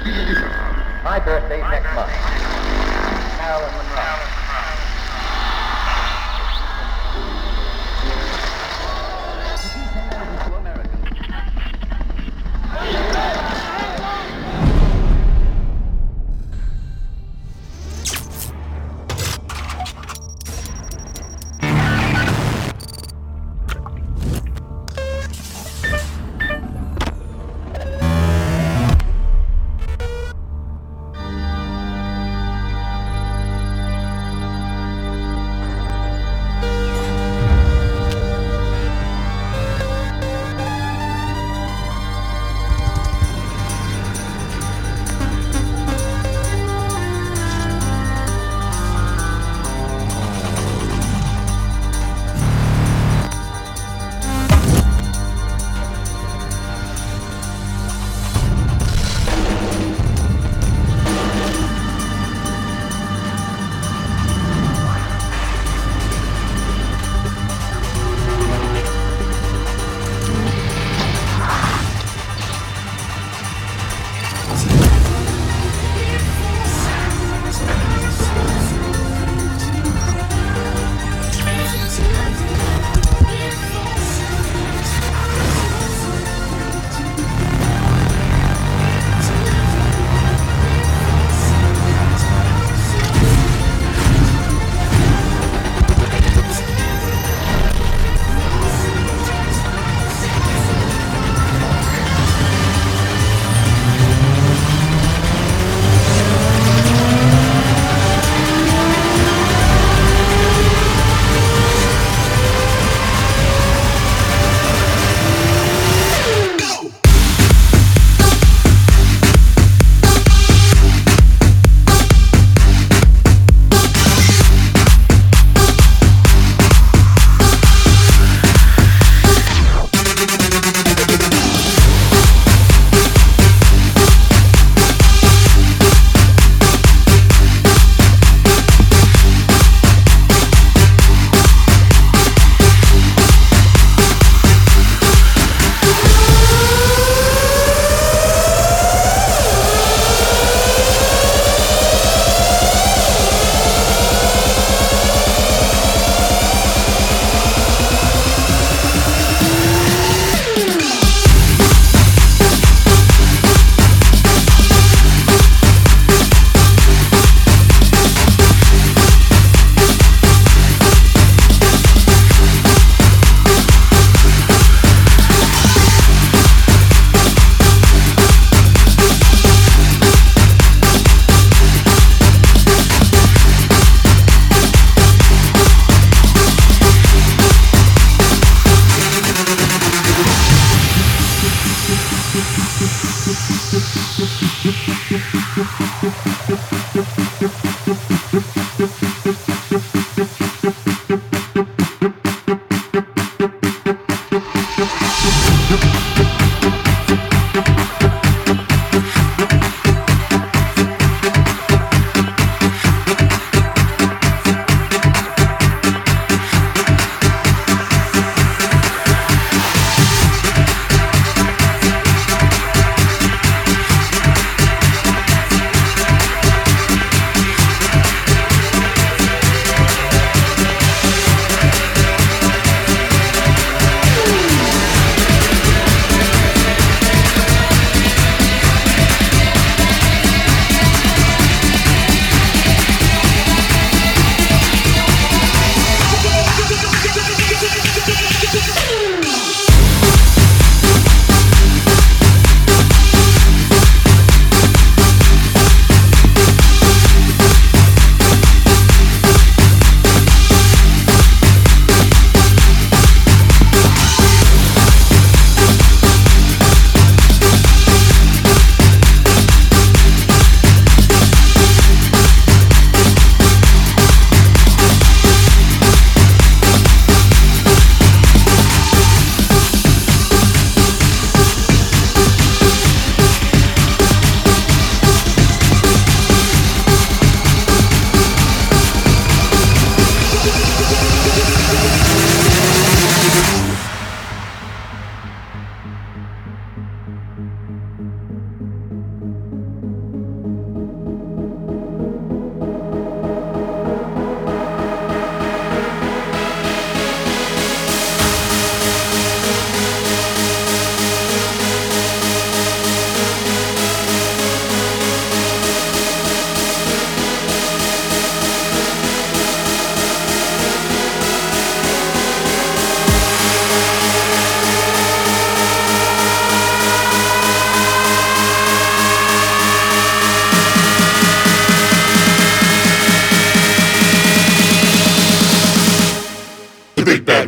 My birthday's next month. Marilyn Monroe.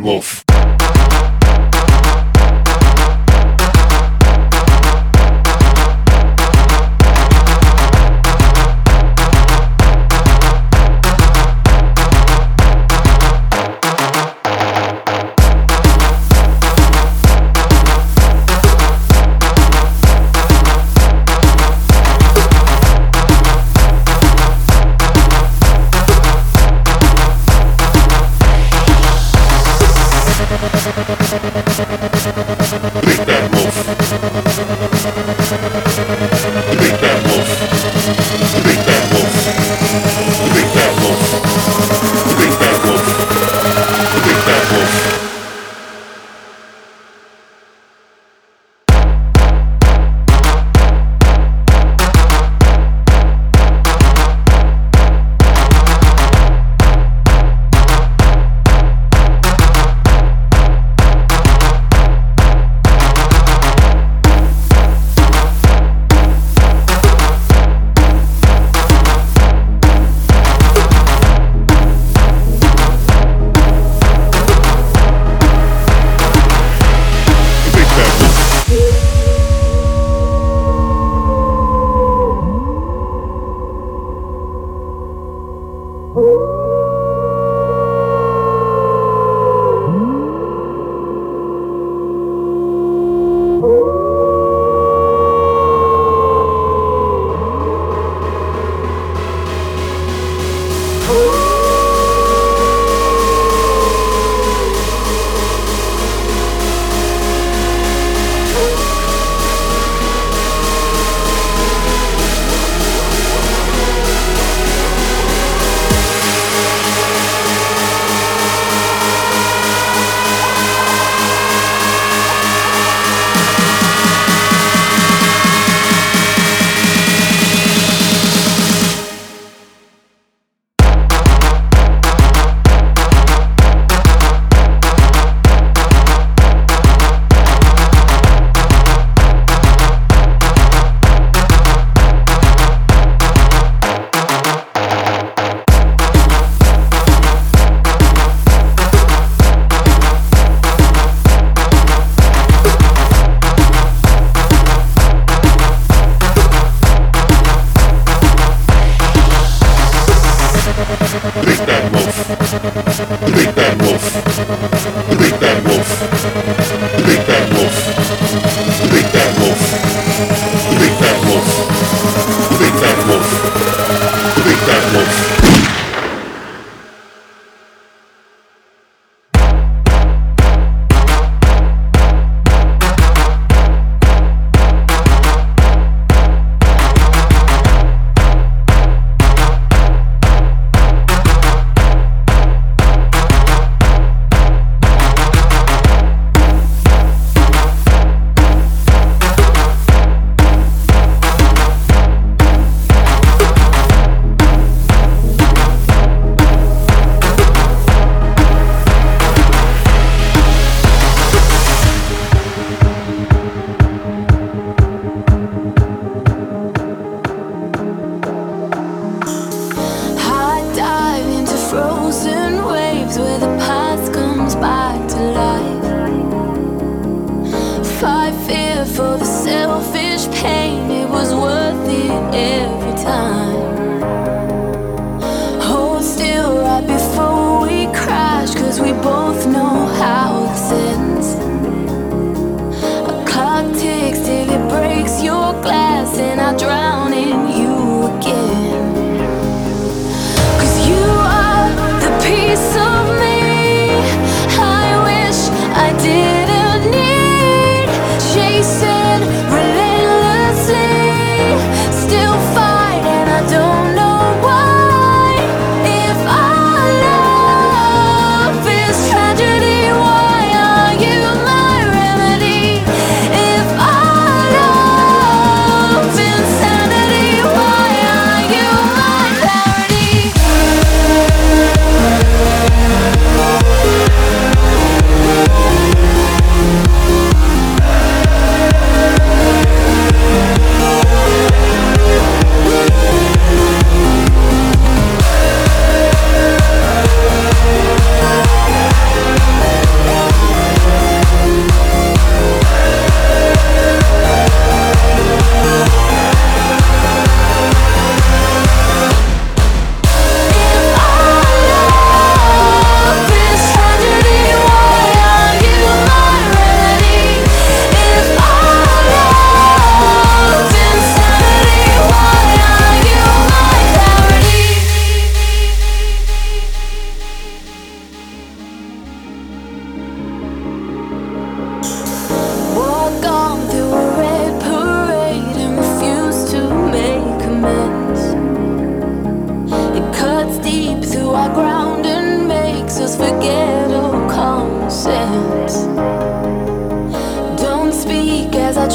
Wolf.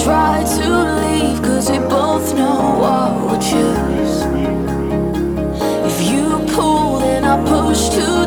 try to leave, cause we both know what we choose. If you pull, then I push too.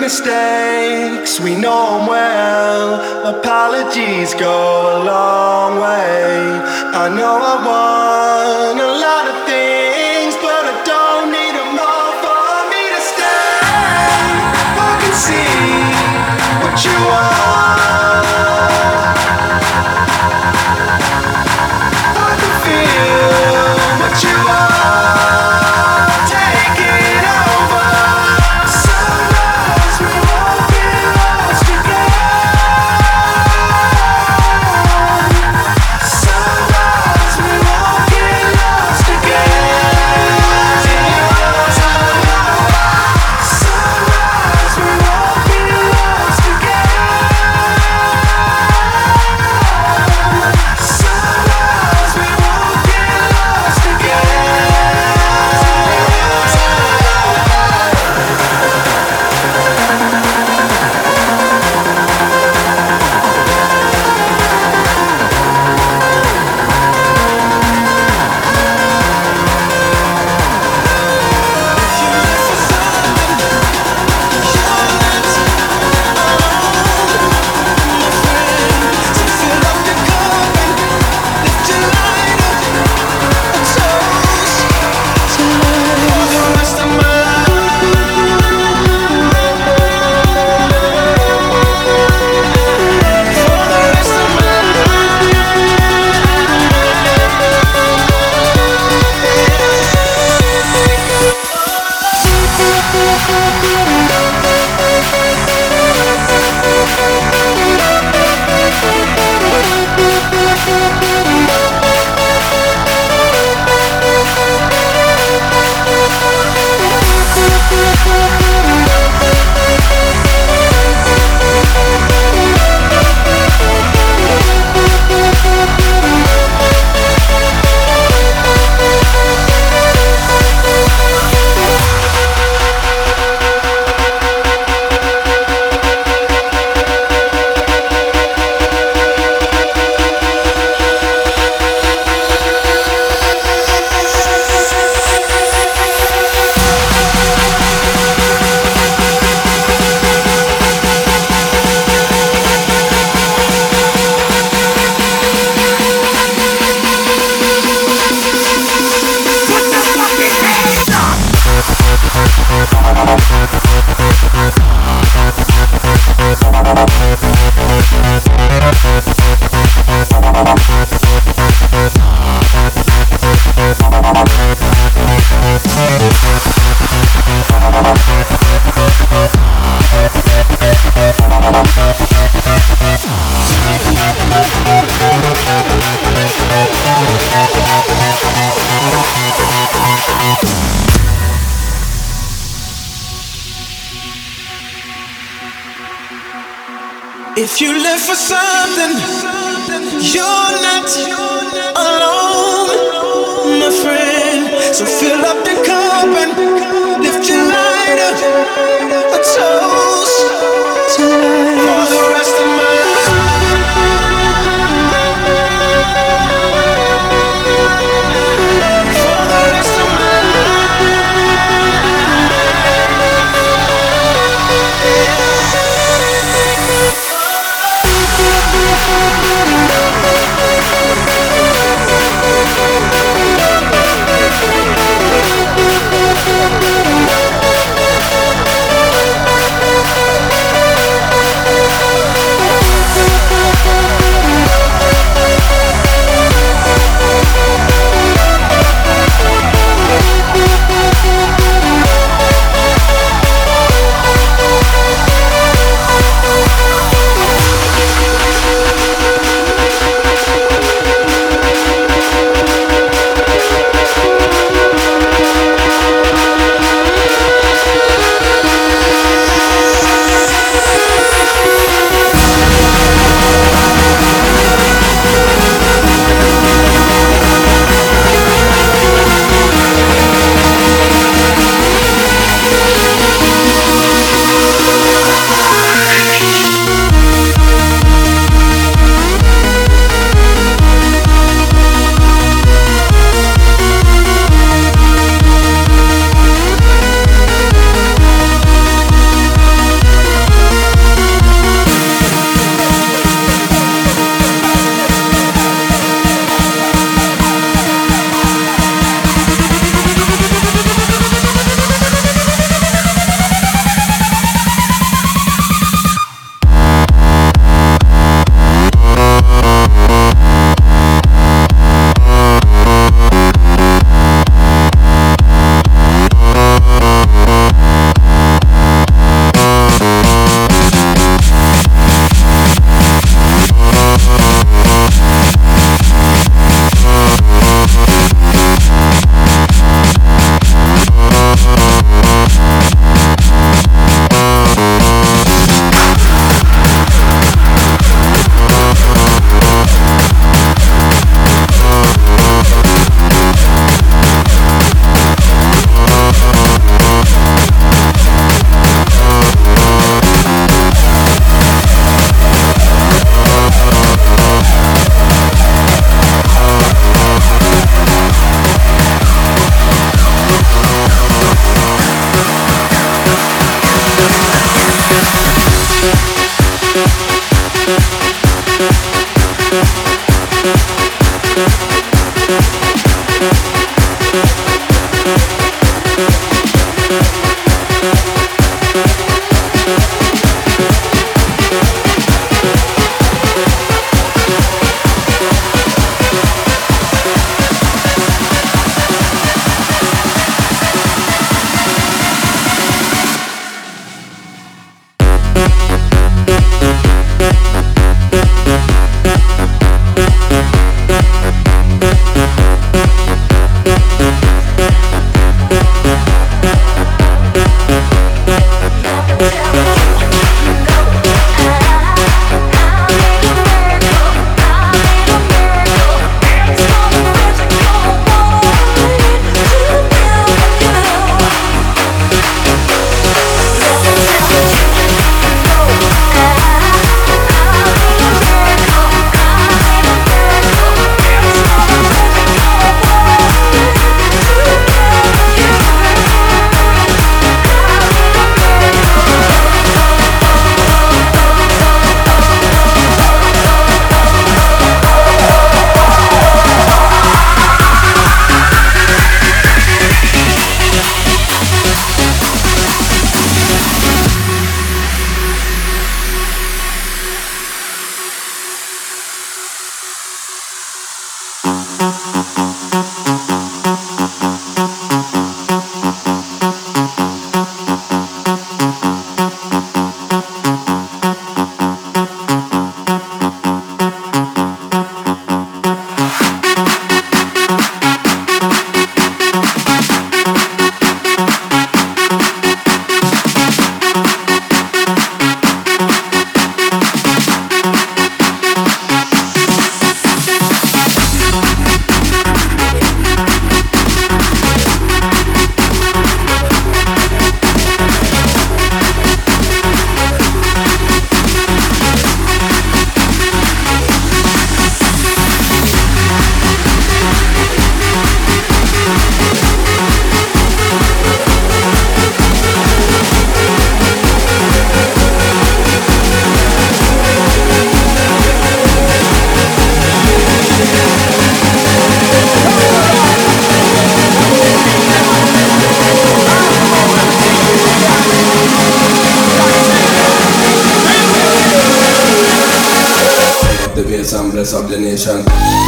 Mistakes, we know them well. Apologies go a long way. I know I want a lot of things, but I don't need them all for me to stay. I can see what you are. If you live for something, you're not alone, my friend. So fill up the cup and lift your lighter, the bass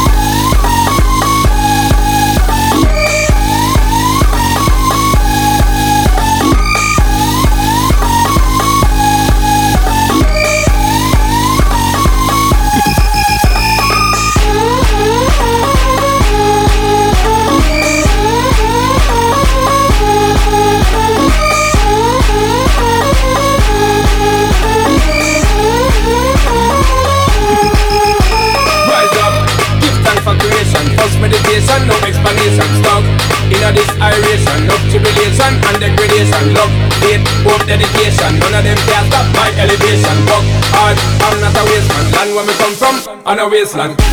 a wasteland.